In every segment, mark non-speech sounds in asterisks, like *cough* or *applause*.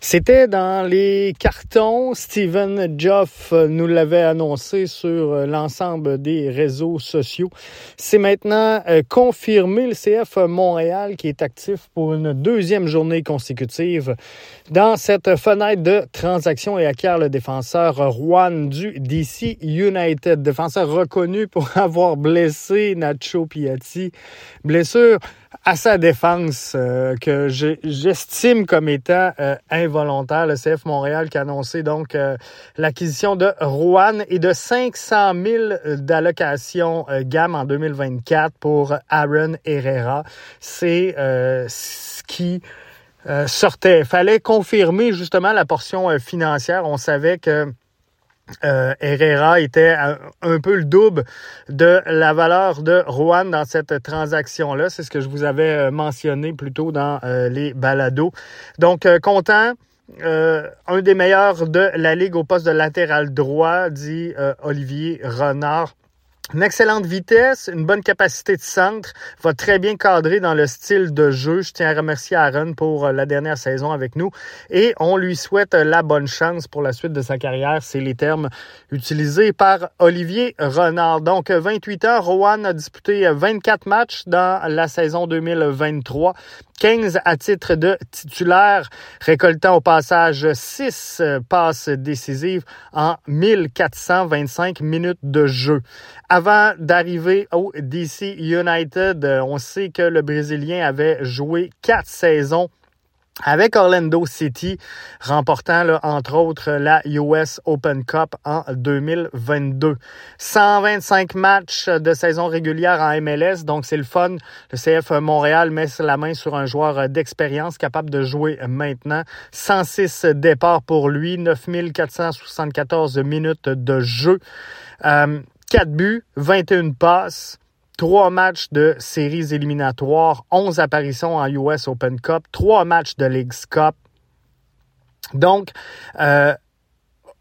C'était dans les cartons. Steven Joff nous l'avait annoncé sur l'ensemble des réseaux sociaux. C'est maintenant euh, confirmé le CF Montréal qui est actif pour une deuxième journée consécutive dans cette fenêtre de transaction et acquiert le défenseur Juan du DC United, défenseur reconnu pour *laughs* avoir blessé Nacho Piatti. Blessure à sa défense euh, que j'estime comme étant euh, involontaire. Le CF Montréal qui a annoncé donc euh, l'acquisition de Rouen et de 500 000 d'allocations gamme en 2024 pour Aaron Herrera. C'est ce qui sortait. Fallait confirmer justement la portion financière. On savait que euh, Herrera était un, peu le double de la valeur de Rouen dans cette transaction-là. C'est ce que je vous avais euh, mentionné plus tôt dans euh, les balados. Donc, content. un des meilleurs de la Ligue au poste de latéral droit, dit Olivier Renard. Une excellente vitesse, une bonne capacité de centre, va très bien cadrer dans le style de jeu. Je tiens à remercier Aaron pour euh, la dernière saison avec nous et on lui souhaite euh, la bonne chance pour la suite de sa carrière. C'est les termes utilisés par Olivier Renard. Donc 28 ans, Rowan a disputé 24 matchs dans la saison 2023. 15 à titre de titulaire, récoltant au passage 6 passes décisives en 1425 minutes de jeu. Avant d'arriver au DC United, on sait que le Brésilien avait joué quatre saisons avec Orlando City, remportant là, entre autres la US Open Cup en 2022. 125 matchs de saison régulière en MLS, donc c'est le fun. Le CF Montréal met la main sur un joueur d'expérience capable de jouer maintenant. 106 départs pour lui, 9474 minutes de jeu, euh, 4 buts, 21 passes. Trois matchs de séries éliminatoires, 11 apparitions en US Open Cup, trois matchs de Leagues Cup. Donc, euh,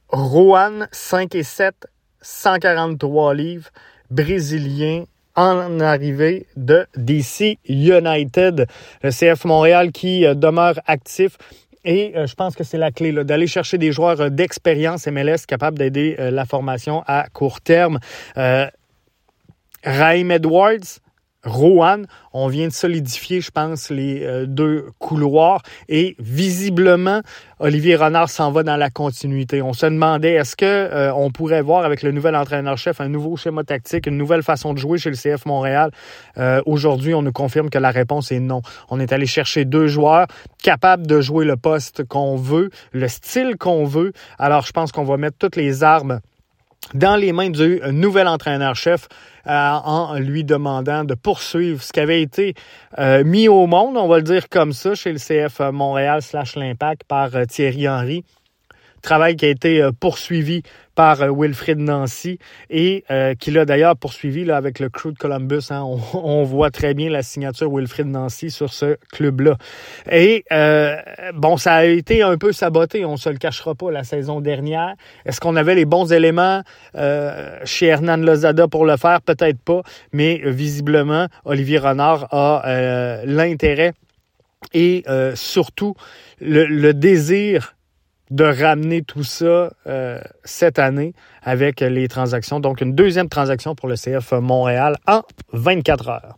Rouen, 5 et 7, 143 livres, brésilien en arrivée de DC United. Le CF Montréal qui euh, demeure actif. Et euh, je pense que c'est la clé d'aller chercher des joueurs d'expérience MLS capables d'aider la formation à court terme. Raheem Edwards, Rowan, on vient de solidifier, je pense, les euh, deux couloirs et visiblement, Olivier Renard s'en va dans la continuité. On se demandait est-ce que euh, on pourrait voir avec le nouvel entraîneur-chef un nouveau schéma tactique, une nouvelle façon de jouer chez le CF Montréal? Euh, aujourd'hui, on nous confirme que la réponse est non. On est allé chercher deux joueurs capables de jouer le poste qu'on veut, le style qu'on veut. Alors, je pense qu'on va mettre toutes les armes dans les mains du nouvel entraîneur-chef euh, en lui demandant de poursuivre ce qui avait été euh, mis au monde, on va le dire comme ça, chez le CF Montréal slash l'Impact par euh, Thierry Henry. Travail qui a été poursuivi par euh, Wilfrid Nancy et euh, qui l'a d'ailleurs poursuivi là, avec le crew de Columbus. Hein. *laughs* On, voit très bien la signature Wilfrid Nancy sur ce club-là. Et euh, bon, ça a été un peu saboté, on se le cachera pas, la saison dernière. Est-ce qu'on avait les bons éléments chez Hernan Lozada pour le faire? Peut-être pas, mais visiblement, Olivier Renard a l'intérêt et surtout le, le désir de ramener tout ça euh, cette année avec les transactions. Donc, une deuxième transaction pour le CF Montréal en 24 heures.